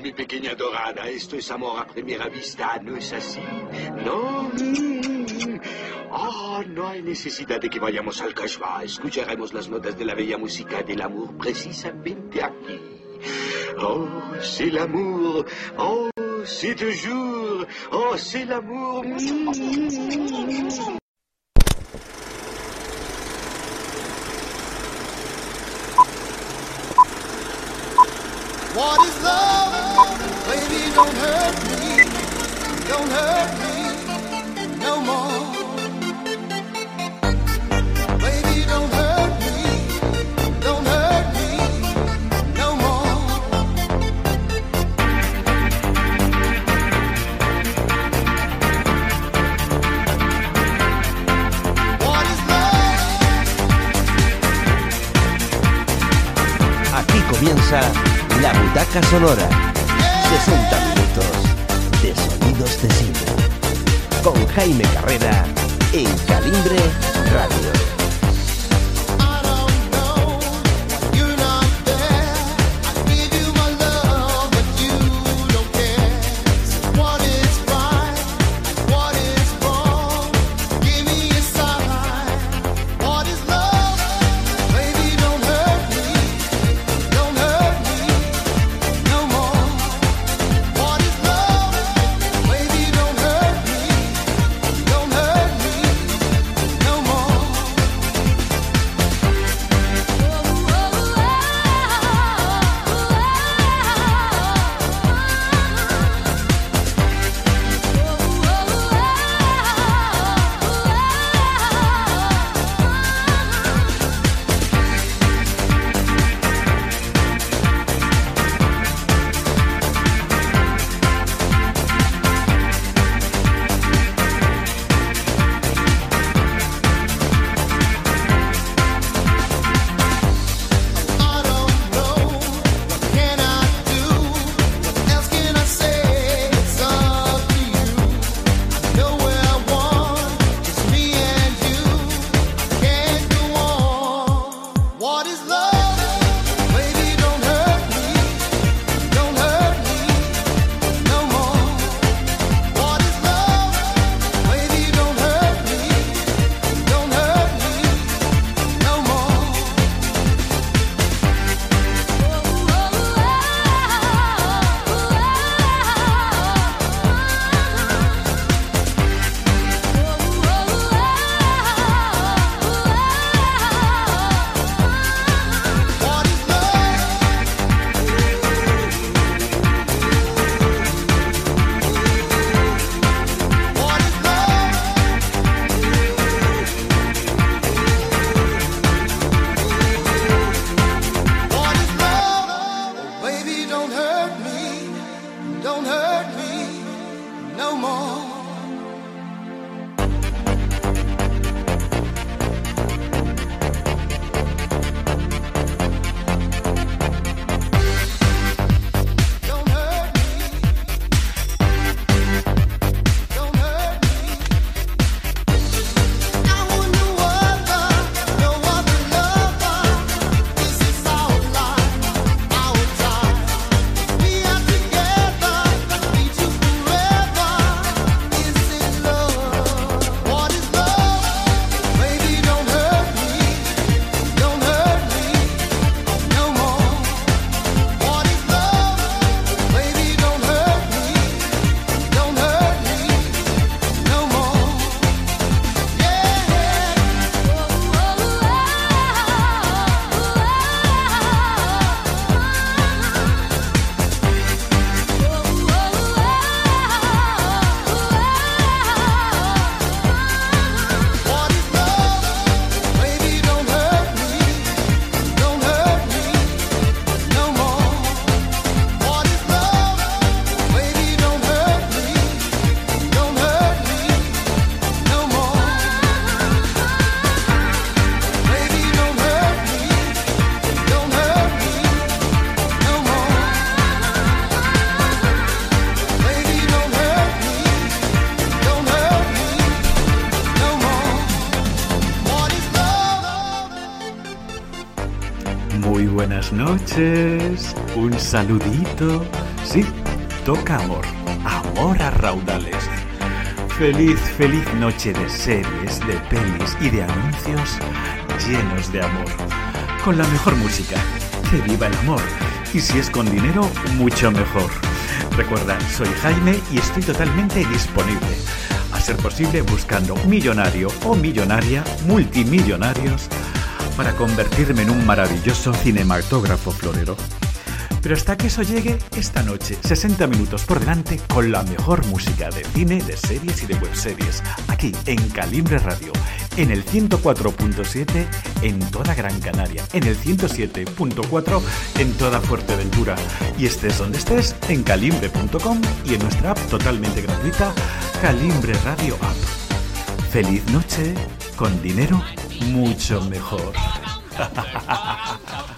pequeña dorada. Esto es amor a primera vista, ¿no es así? No. Oh, no hay necesidad de que vayamos al Kashba. Escucharemos las notas de la bella música del amor precisamente aquí. Oh, l'amour. Oh, toujours. Oh, l'amour. What is love? Don't hurt me, don't hurt me comienza La Butaca Sonora. 60 con Jaime Carrera en Calibre Radio. saludito. Sí, toca amor, amor a raudales. Feliz, feliz noche de series, de pelis y de anuncios llenos de amor. Con la mejor música, que viva el amor. Y si es con dinero, mucho mejor. Recuerda, soy Jaime y estoy totalmente disponible. A ser posible buscando millonario o millonaria, multimillonarios, para convertirme en un maravilloso cinematógrafo florero. Pero hasta que eso llegue, esta noche, 60 minutos por delante con la mejor música de cine, de series y de webseries, aquí en Calibre Radio, en el 104.7 en toda Gran Canaria, en el 107.4 en toda Fuerteventura. Y estés donde estés, en calimbre.com y en nuestra app totalmente gratuita, Calimbre Radio App. Feliz noche, con dinero mucho mejor.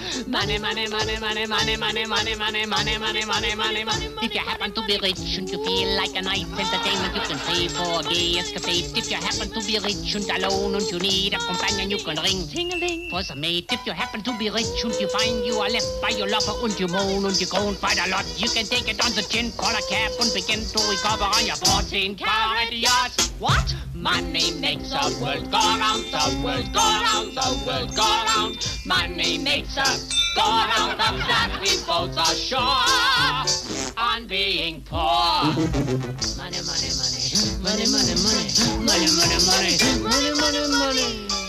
Money, money, money, money, money, money, money, money, money, money, money, money, money. If you happen to be rich and you feel like a nice entertainment, you can pay for a gay escapade. If you happen to be rich and alone and you need a companion, you can ring ting-a-ling for some mate. If you happen to be rich and you find you are left by your lover and you moan and you groan quite a lot, you can take it on the chin, call a cab and begin to recover on your 14 carat yacht. What? Money makes the world go round, the world go round, the world go round. Money makes us go round, of that we both are sure on being poor. Money, money, money, money, money, money, money, money, money, money, money, money.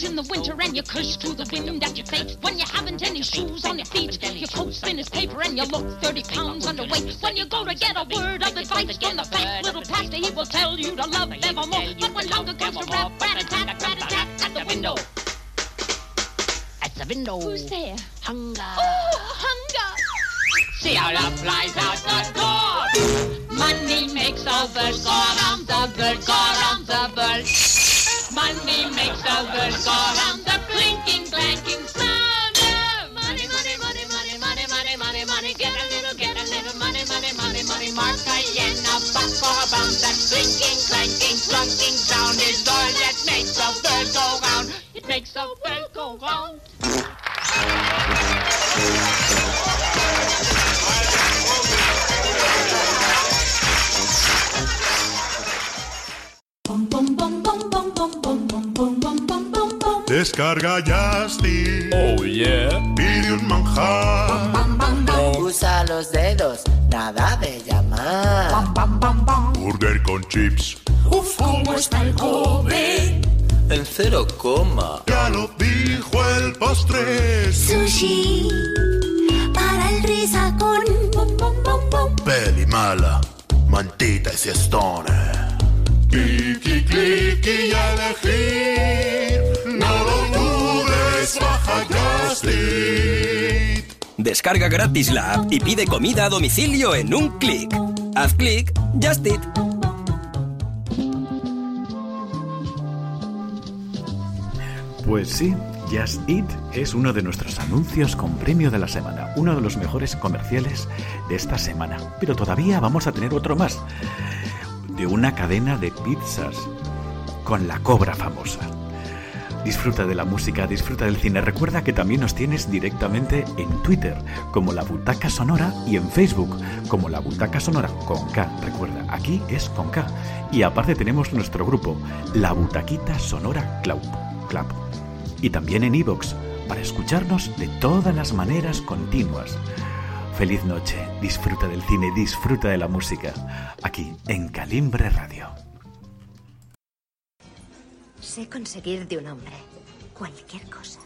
Freeze in the winter and you curse to the wind at your face. When you haven't any shoes on your feet, your coat's thin as paper and you look 30 pounds underweight. When you go to get a word of advice from the fat little pastor, he will tell you to love evermore. But when hunger comes to rap, rat a tat, rat a tat at the window. At the window. Who's there? Descarga Justin. Oh yeah. Pide un manjar. Usa los dedos, nada de llamar. Burger con chips. Uf, ¿cómo está el Kobe? En cero coma. Ya lo dijo el postre. Sushi para el risacón. Peli mala. Mantita y siestone. Clicky, clicky y a elegir. No lo dudes, baja Justin. Descarga gratis la app y pide comida a domicilio en un clic. Haz clic, Just Eat. Pues sí, Just Eat es uno de nuestros anuncios con premio de la semana, uno de los mejores comerciales de esta semana. Pero todavía vamos a tener otro más, de una cadena de pizzas con la cobra famosa. Disfruta de la música, disfruta del cine. Recuerda que también nos tienes directamente en Twitter, como La Butaca Sonora, y en Facebook, como La Butaca Sonora, con K. Recuerda, aquí es con K. Y aparte tenemos nuestro grupo, La Butaquita Sonora Club. Club. Y también en iVoox, para escucharnos de todas las maneras continuas. Feliz noche, disfruta del cine, disfruta de la música, aquí en Calimbre Radio. Sé conseguir de un hombre cualquier cosa.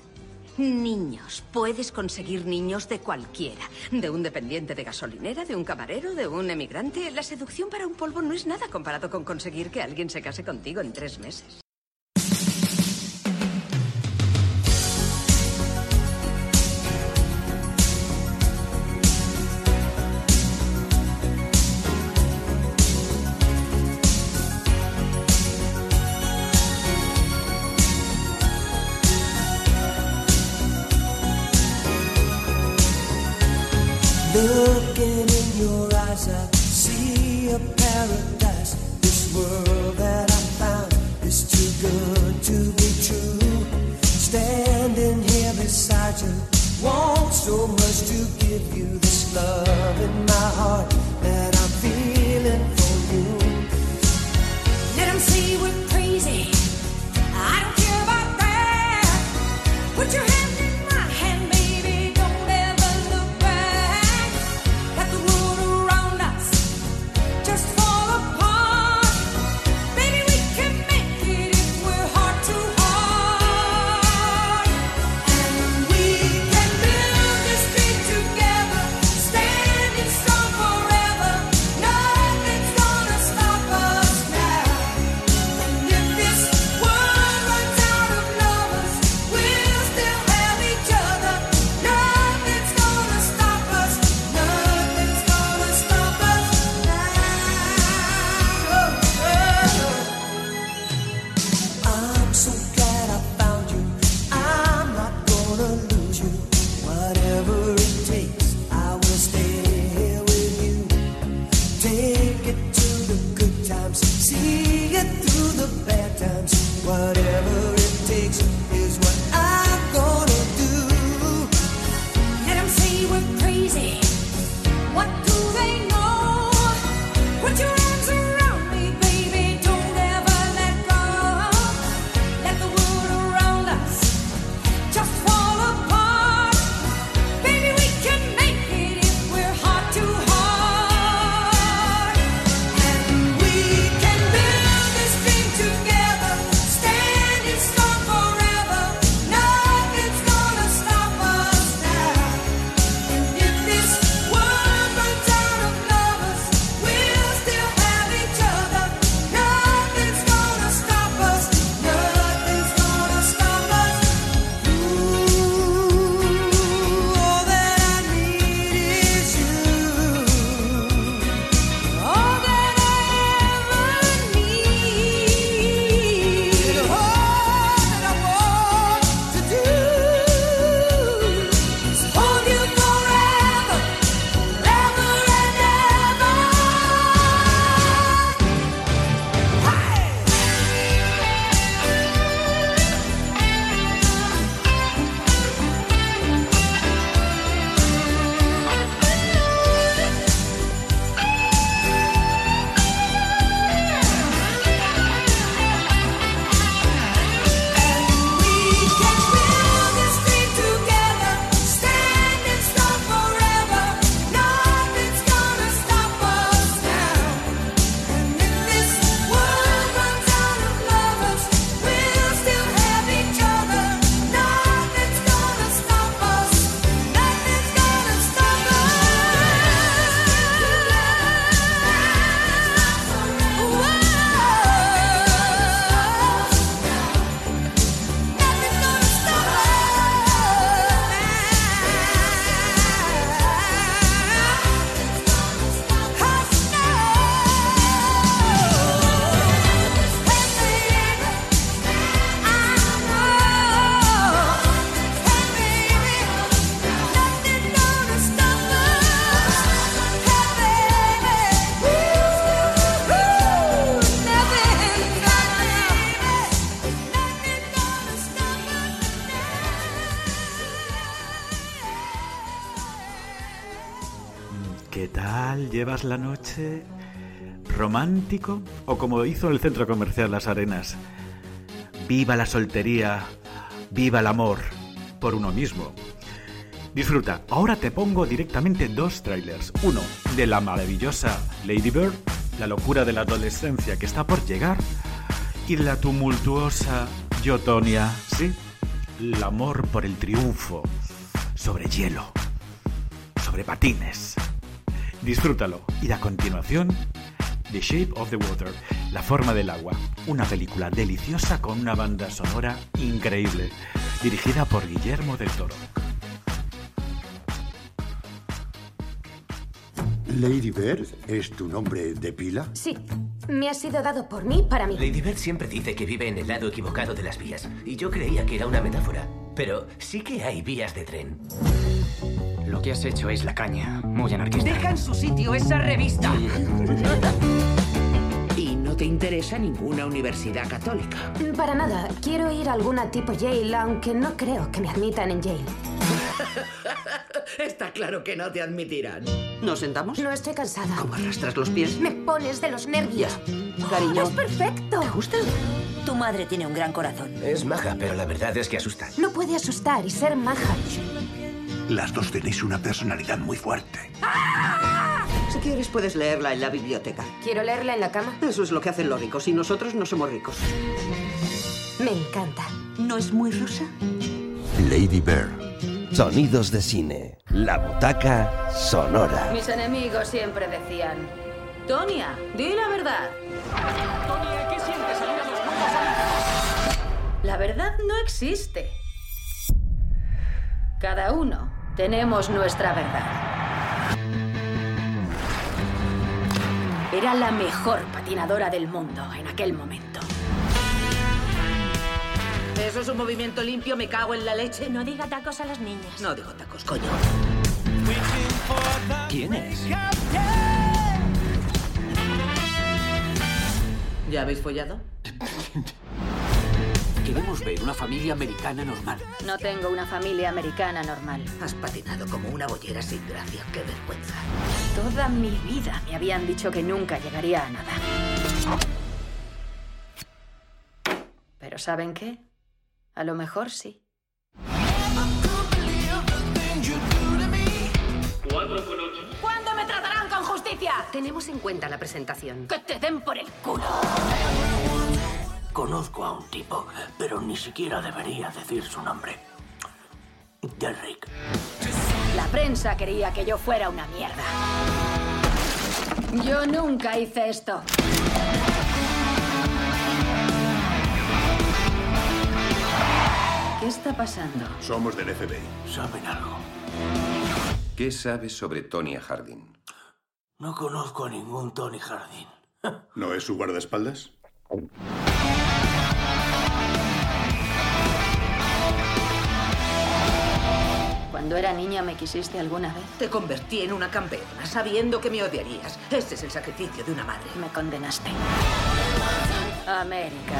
Niños. Puedes conseguir niños de cualquiera. De un dependiente de gasolinera, de un camarero, de un emigrante. La seducción para un polvo no es nada comparado con conseguir que alguien se case contigo en tres meses. ¿Romántico? ¿O como hizo el centro comercial Las Arenas? Viva la soltería, viva el amor por uno mismo. Disfruta, ahora te pongo directamente dos trailers. Uno de la maravillosa Lady Bird, la locura de la adolescencia que está por llegar, y la tumultuosa Yotonia, sí, el amor por el triunfo, sobre hielo, sobre patines. Disfrútalo. Y a continuación, The Shape of the Water, La forma del agua, una película deliciosa con una banda sonora increíble, dirigida por Guillermo del Toro. Lady Bird, ¿es tu nombre de pila? Sí, me ha sido dado por mí para mí. Lady Bird siempre dice que vive en el lado equivocado de las vías. Y yo creía que era una metáfora. Pero sí que hay vías de tren. Lo que has hecho es la caña, muy anarquista. Deja en su sitio esa revista. Y no te interesa ninguna universidad católica. Para nada, quiero ir a alguna tipo Yale, aunque no creo que me admitan en Yale. Está claro que no te admitirán. ¿Nos sentamos? No estoy cansada. ¿Cómo arrastras los pies? Me pones de los nervios. Cariño. Es perfecto. ¿Te gusta? Tu madre tiene un gran corazón. Es maja, pero la verdad es que asusta. No puede asustar y ser maja. Las dos tenéis una personalidad muy fuerte. Si quieres, puedes leerla en la biblioteca. Quiero leerla en la cama. Eso es lo que hacen los ricos y nosotros no somos ricos. Me encanta. ¿No es muy rosa? Lady Bird. Sonidos de cine. La butaca sonora. Mis enemigos siempre decían, Tonia, di la verdad. Tonia, ¿qué sientes al los La verdad no existe. Cada uno tenemos nuestra verdad. Era la mejor patinadora del mundo en aquel momento. ¿Eso es un movimiento limpio? ¿Me cago en la leche? No diga tacos a las niñas. No digo tacos, coño. ¿Quién es? ¿Ya habéis follado? Queremos ver una familia americana normal. No tengo una familia americana normal. Has patinado como una bollera sin gracia. ¡Qué vergüenza! Toda mi vida me habían dicho que nunca llegaría a nada. Pero ¿saben qué? A lo mejor sí. ¿Cuándo me tratarán con justicia? Tenemos en cuenta la presentación. Que te den por el culo. Conozco a un tipo, pero ni siquiera debería decir su nombre. Derrick. La prensa quería que yo fuera una mierda. Yo nunca hice esto. ¿Qué está pasando? Somos del FBI. ¿Saben algo? ¿Qué sabes sobre Tonya Harding? No conozco a ningún Tony Harding. ¿No es su guardaespaldas? Cuando era niña me quisiste alguna vez. Te convertí en una campeona sabiendo que me odiarías. Ese es el sacrificio de una madre. Me condenaste. América.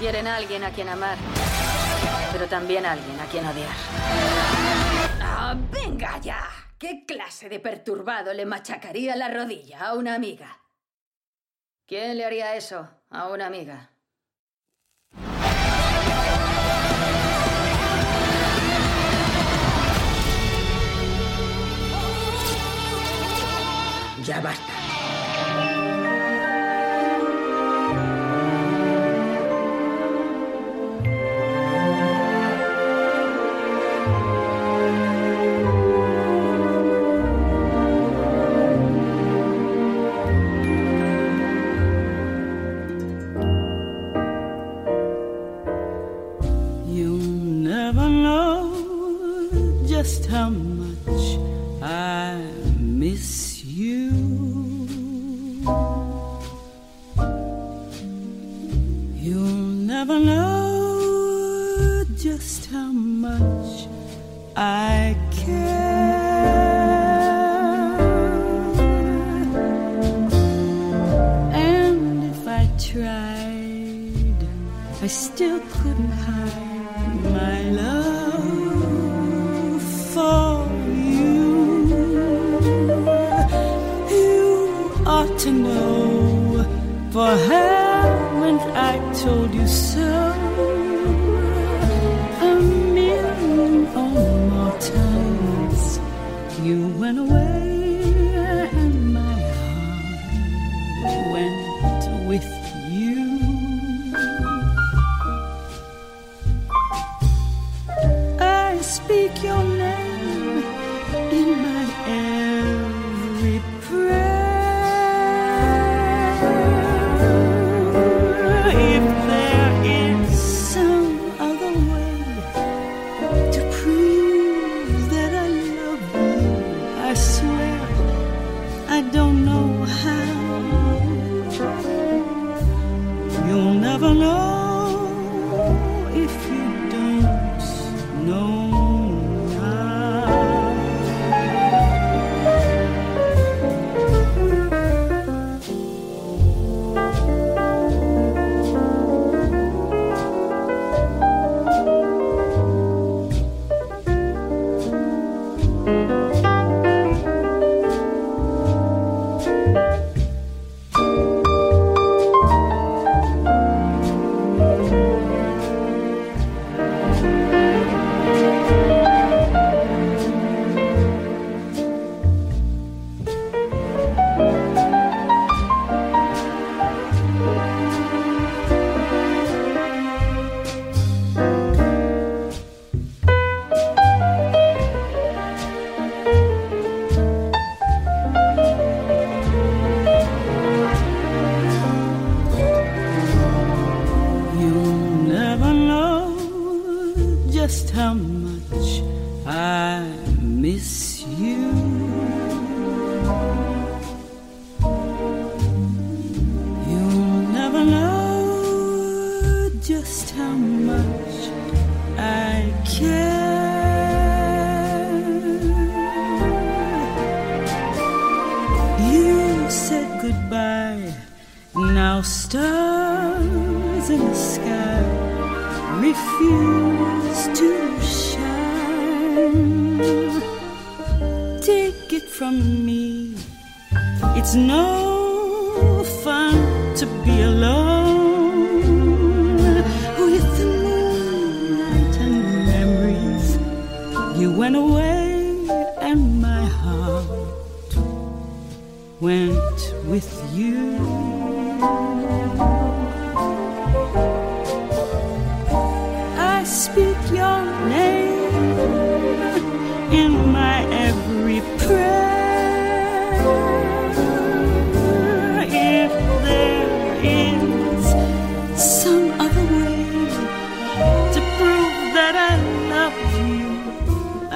Quieren a alguien a quien amar, pero también a alguien a quien odiar. ¡Ah, venga ya! ¿Qué clase de perturbado le machacaría la rodilla a una amiga? ¿Quién le haría eso a una amiga? Ya basta. Never know just how much I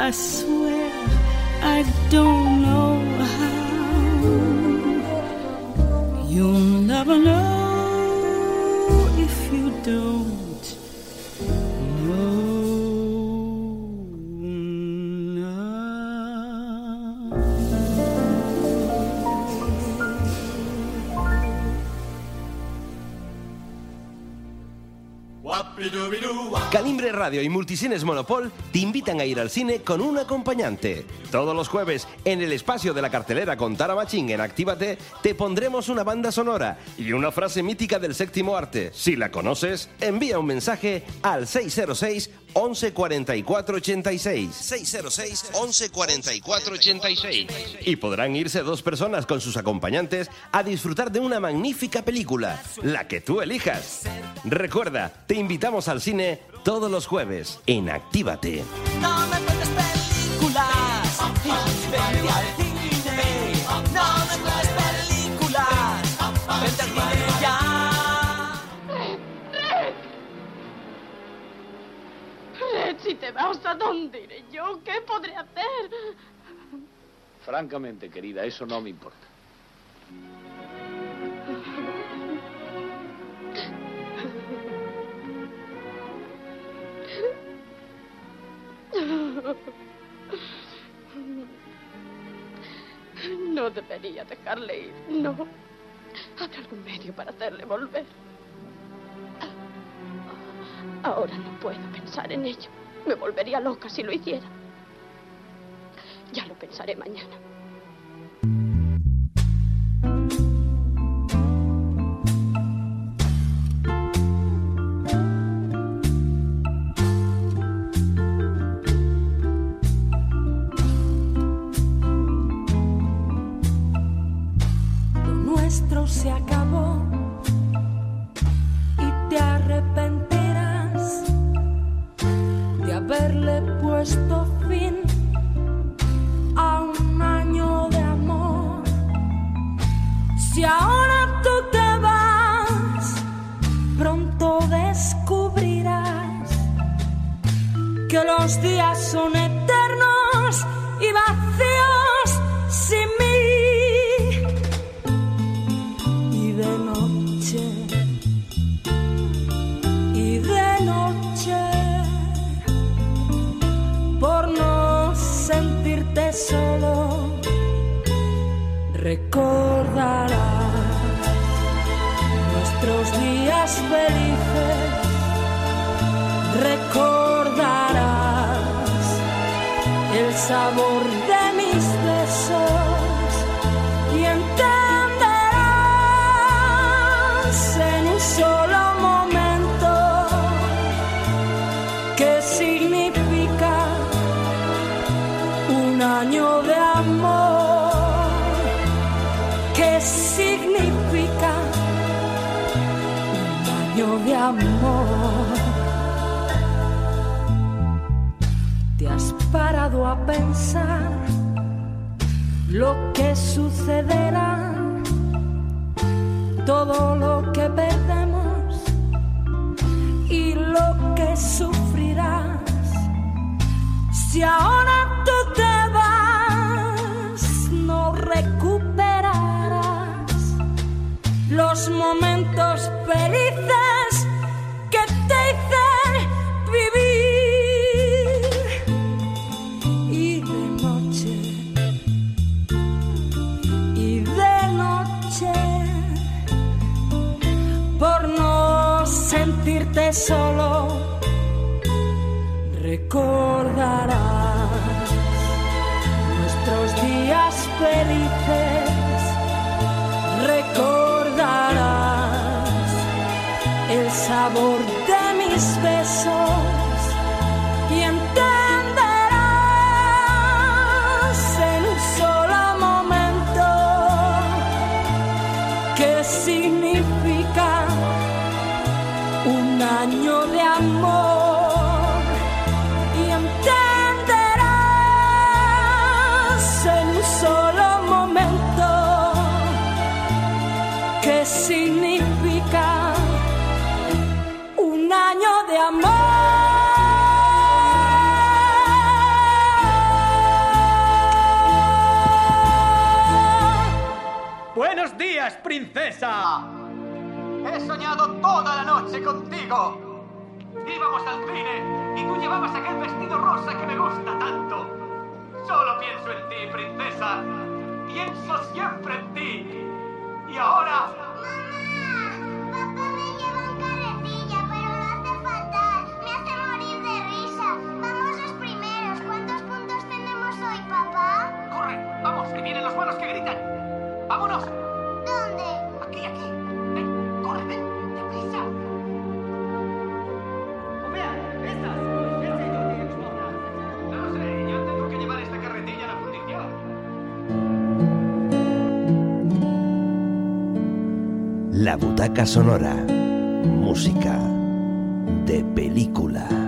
I swear I don't know how. You'll never know Radio y Multicines Monopol te invitan a ir al cine con un acompañante. Todos los jueves, en el espacio de la cartelera con Tara Machín en Actívate, te pondremos una banda sonora y una frase mítica del séptimo arte. Si la conoces, envía un mensaje al 606 11 44 86. 606 11 44 86. Y podrán irse dos personas con sus acompañantes a disfrutar de una magnífica película, la que tú elijas. Recuerda, te invitamos al cine todos los jueves en Actívate. No me películas, te vas, ¿a dónde iré yo? ¿Qué podré hacer? Francamente, querida, eso no me importa. No debería dejarle ir, no. Habrá algún medio para hacerle volver. Ahora no puedo pensar en ello. Me volvería loca si lo hiciera. Ya lo pensaré mañana. Parado a pensar lo que sucederá? Todo lo que perdemos y lo que sufrirás. Si ahora tú te vas, no recuperarás los momentos felices solo, recordarás nuestros días felices, recordarás el sabor rosa que me gusta tanto. Solo pienso en ti, princesa. Pienso siempre en ti. Y ahora... Me hace morir de risa. Vamos los primeros. ¿Cuántos puntos tenemos hoy, papá? ¡Corre! ¡Vamos, que vienen los malos que gritan! ¡Vámonos! La butaca sonora. Música de película.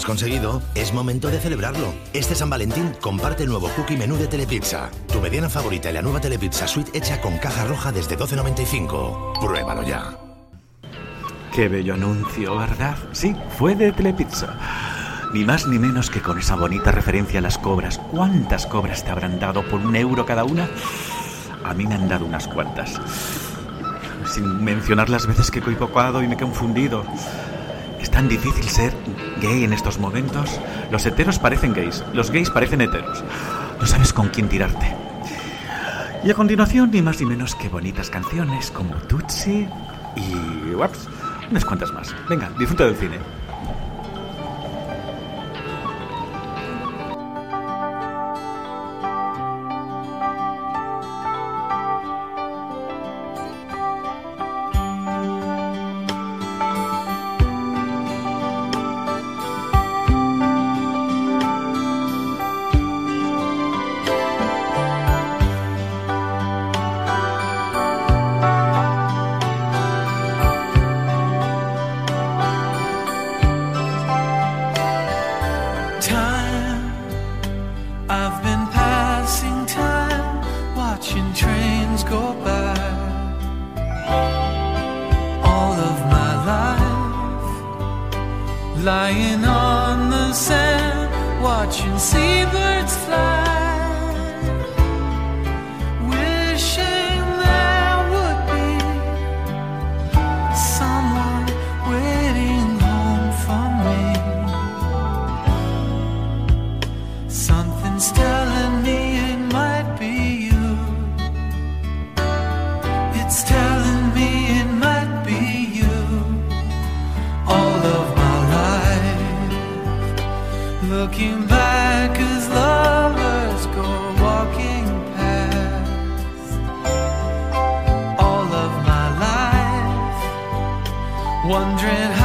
Has conseguido, es momento de celebrarlo. Este San Valentín comparte el nuevo cookie menú de Telepizza. Tu mediana favorita y la nueva Telepizza Suite hecha con caja roja desde 12.95. Pruébalo ya. Qué bello anuncio, ¿verdad? Sí, fue de Telepizza. Ni más ni menos que con esa bonita referencia a las cobras. ¿Cuántas cobras te habrán dado por un euro cada una? A mí me han dado unas cuantas. Sin mencionar las veces que he equivocado y me he confundido. Es tan difícil ser gay en estos momentos. Los heteros parecen gays, los gays parecen heteros. No sabes con quién tirarte. Y a continuación, ni más ni menos que bonitas canciones como Tutsi y... ups, unas cuantas más. Venga, disfruta del cine. Wondering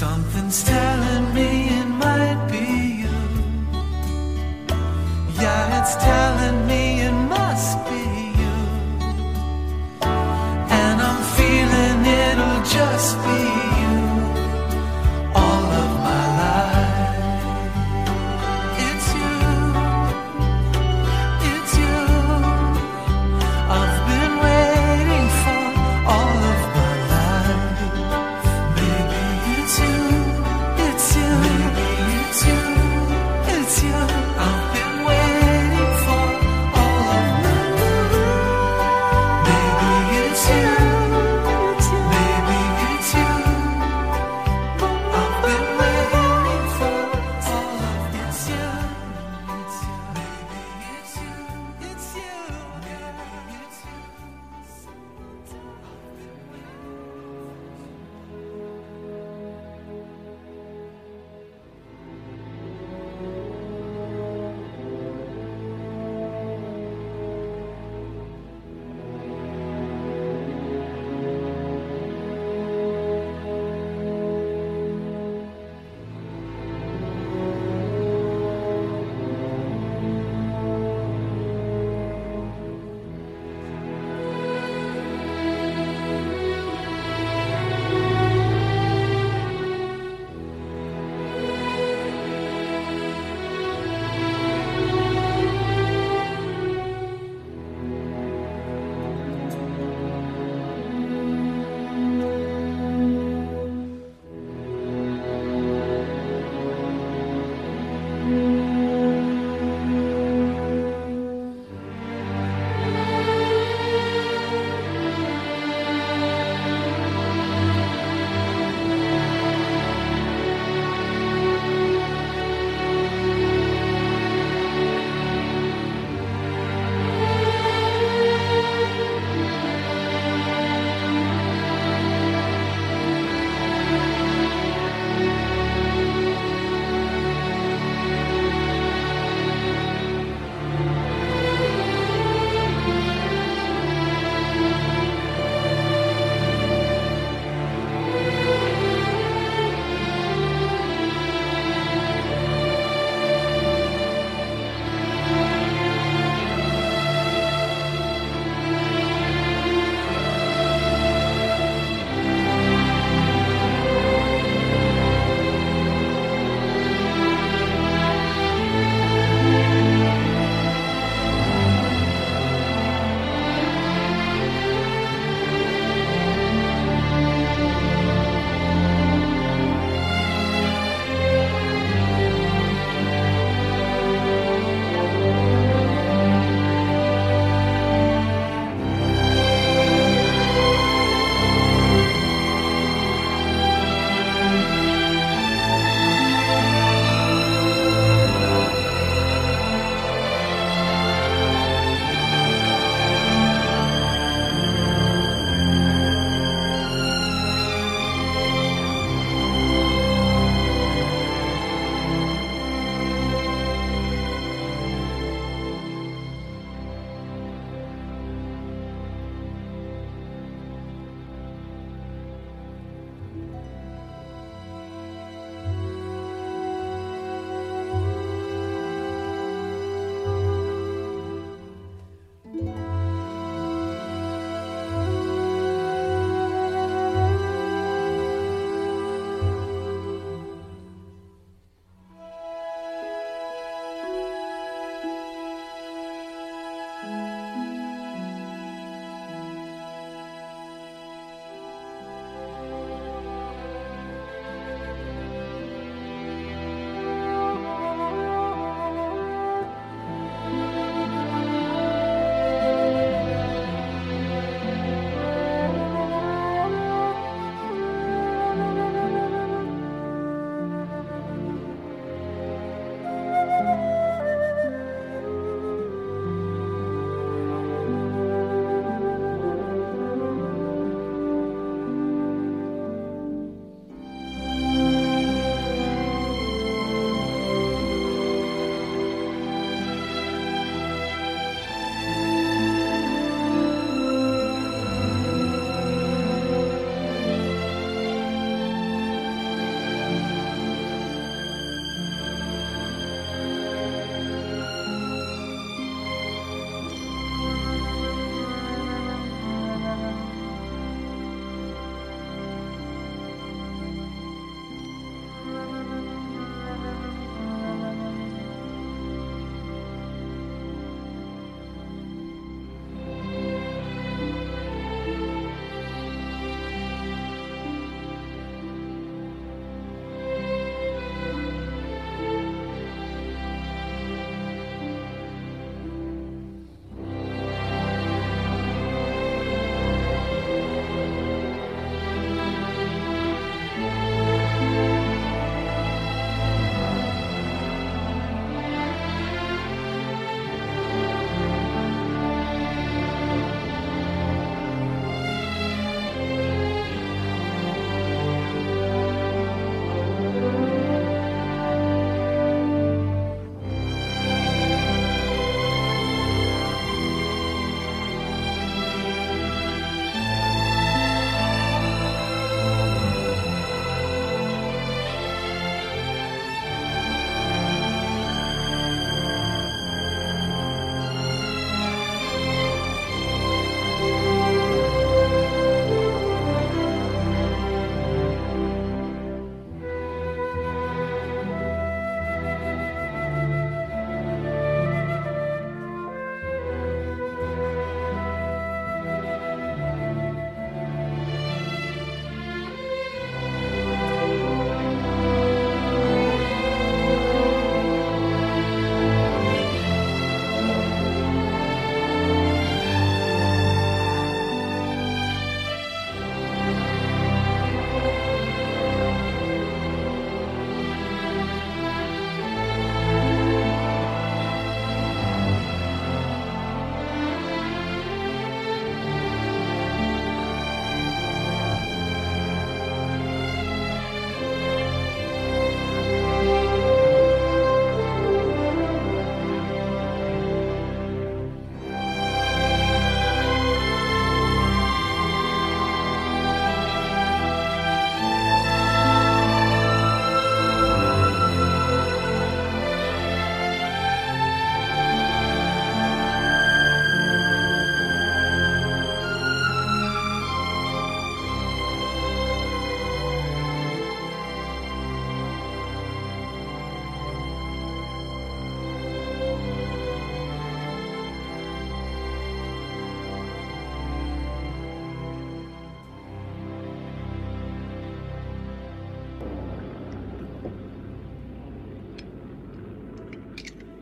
Something's telling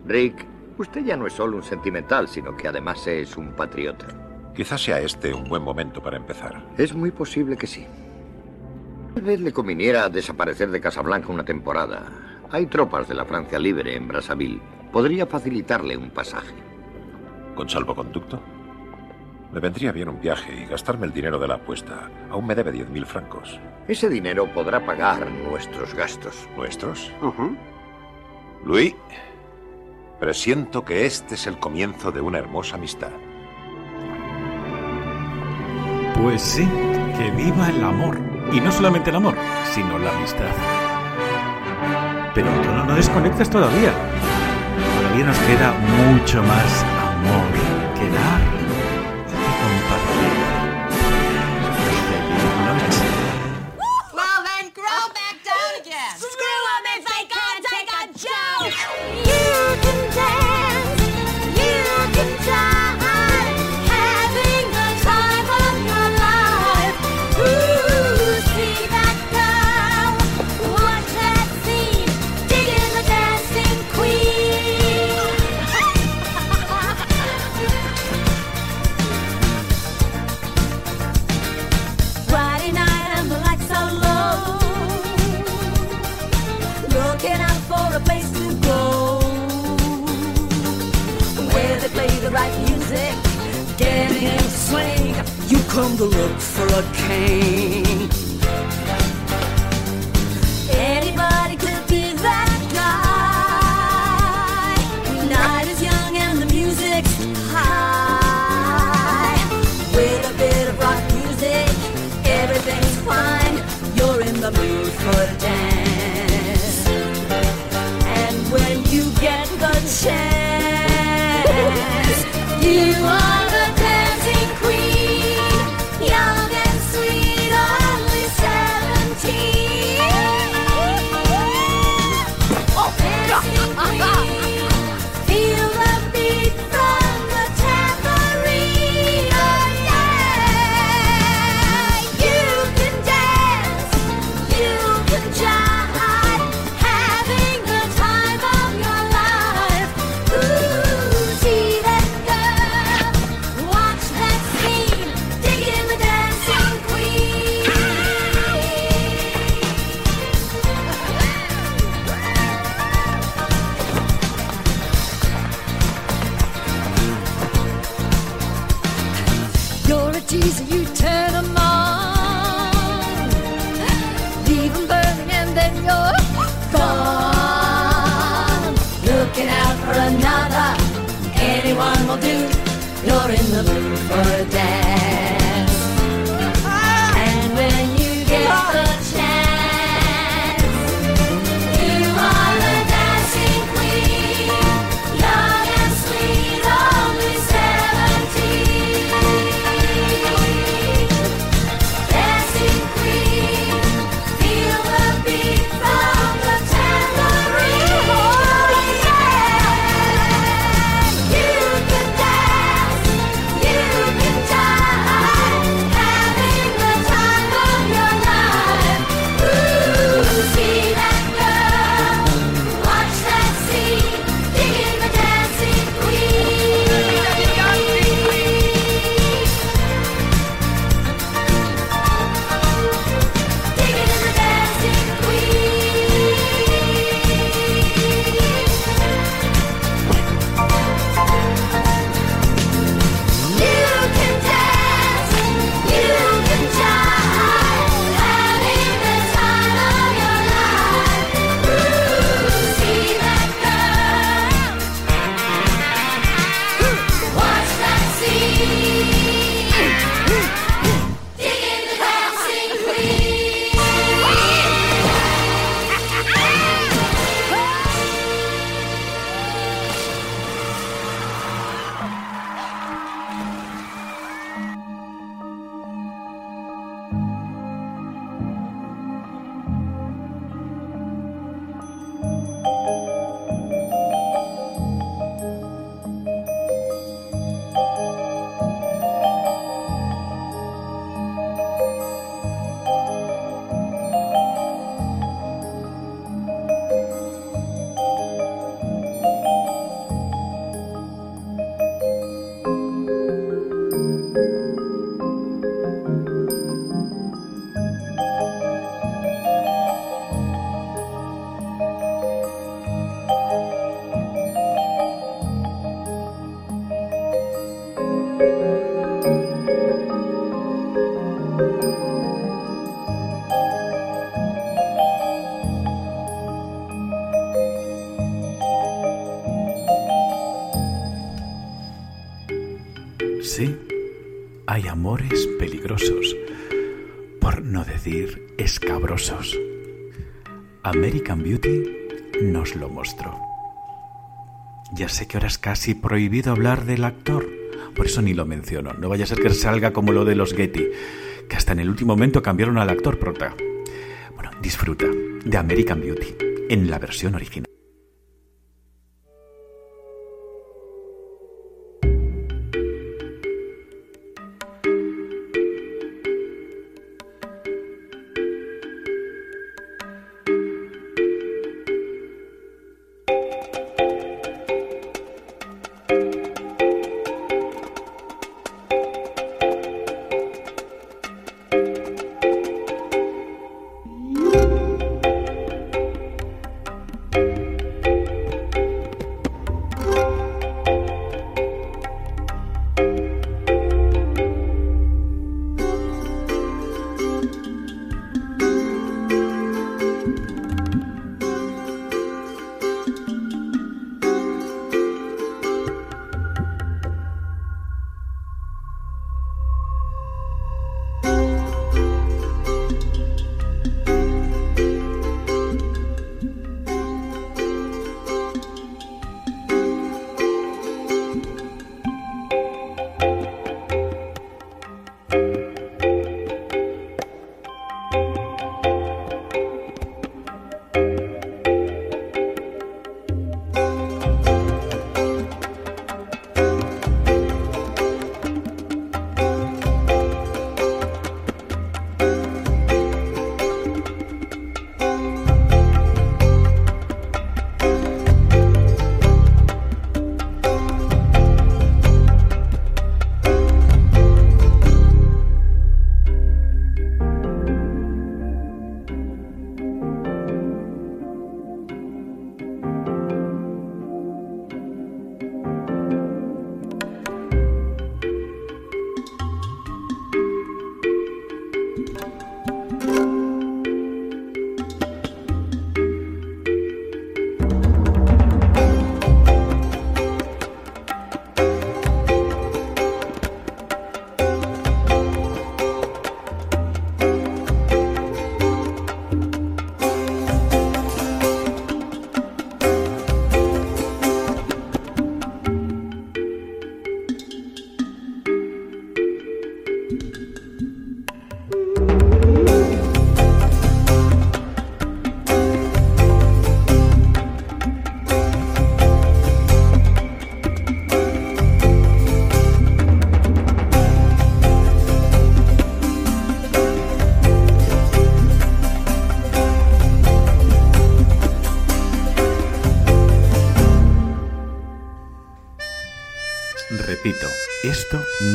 Rick, usted ya no es solo un sentimental, sino que además es un patriota. Quizás sea este un buen momento para empezar. Es muy posible que sí. Tal vez le conviniera desaparecer de Casablanca una temporada. Hay tropas de la Francia Libre en Brazzaville. Podría facilitarle un pasaje. ¿Con salvoconducto? Me vendría bien un viaje y gastarme el dinero de la apuesta. Aún me debe 10.000 francos. Ese dinero podrá pagar nuestros gastos. ¿Nuestros? Luis, presiento que este es el comienzo de una hermosa amistad. Pues sí, que viva el amor. Y no solamente el amor, sino la amistad. Pero tú no, no desconectas todavía. Todavía nos queda mucho más amor que dar free. Casi prohibido hablar del actor, por eso ni lo menciono. No vaya a ser que salga como lo de los Getty, que hasta en el último momento cambiaron al actor prota. Bueno, disfruta de American Beauty en la versión original.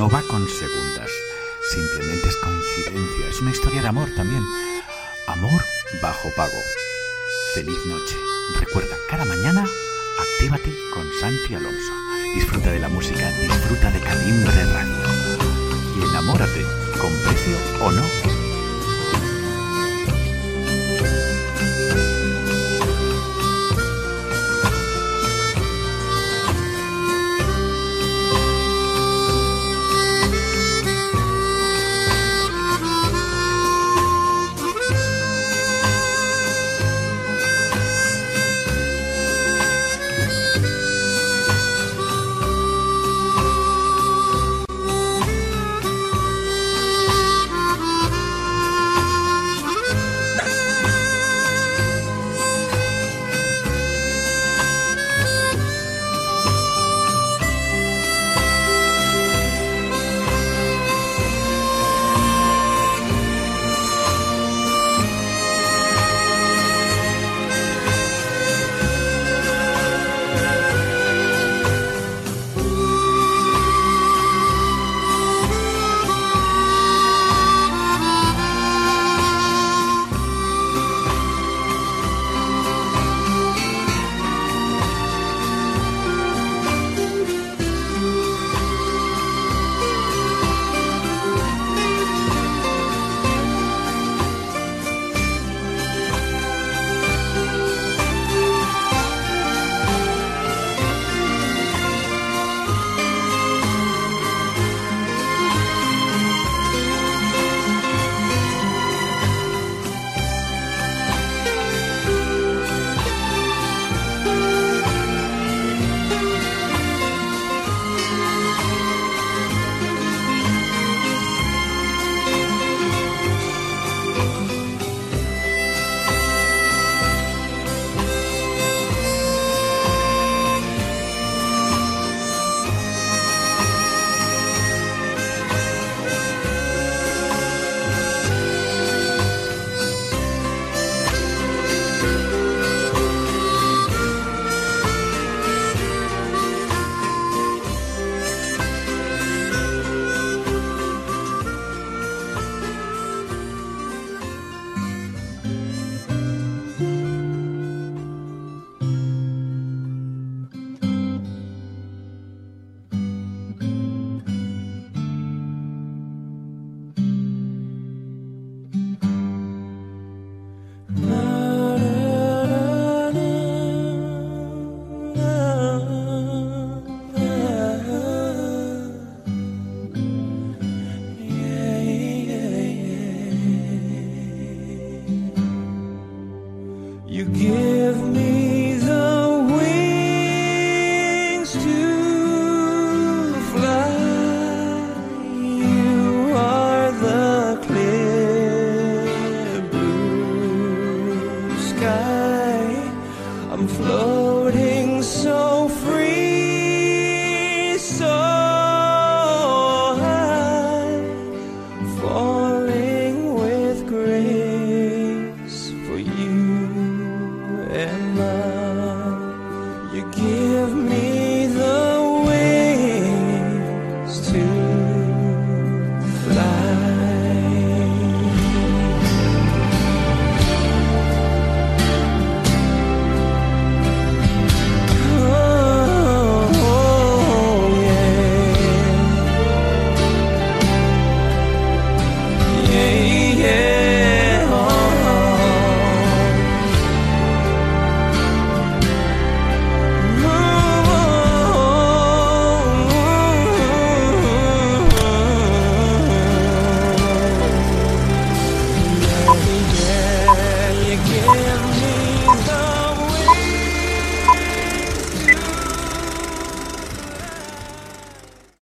No va con segundas. Simplemente es coincidencia. Es una historia de amor también. Amor bajo pago. Feliz noche. Recuerda, cada mañana actívate con Santi Alonso. Disfruta de la música, disfruta de Calimbre Radio. Y enamórate, con precio o no,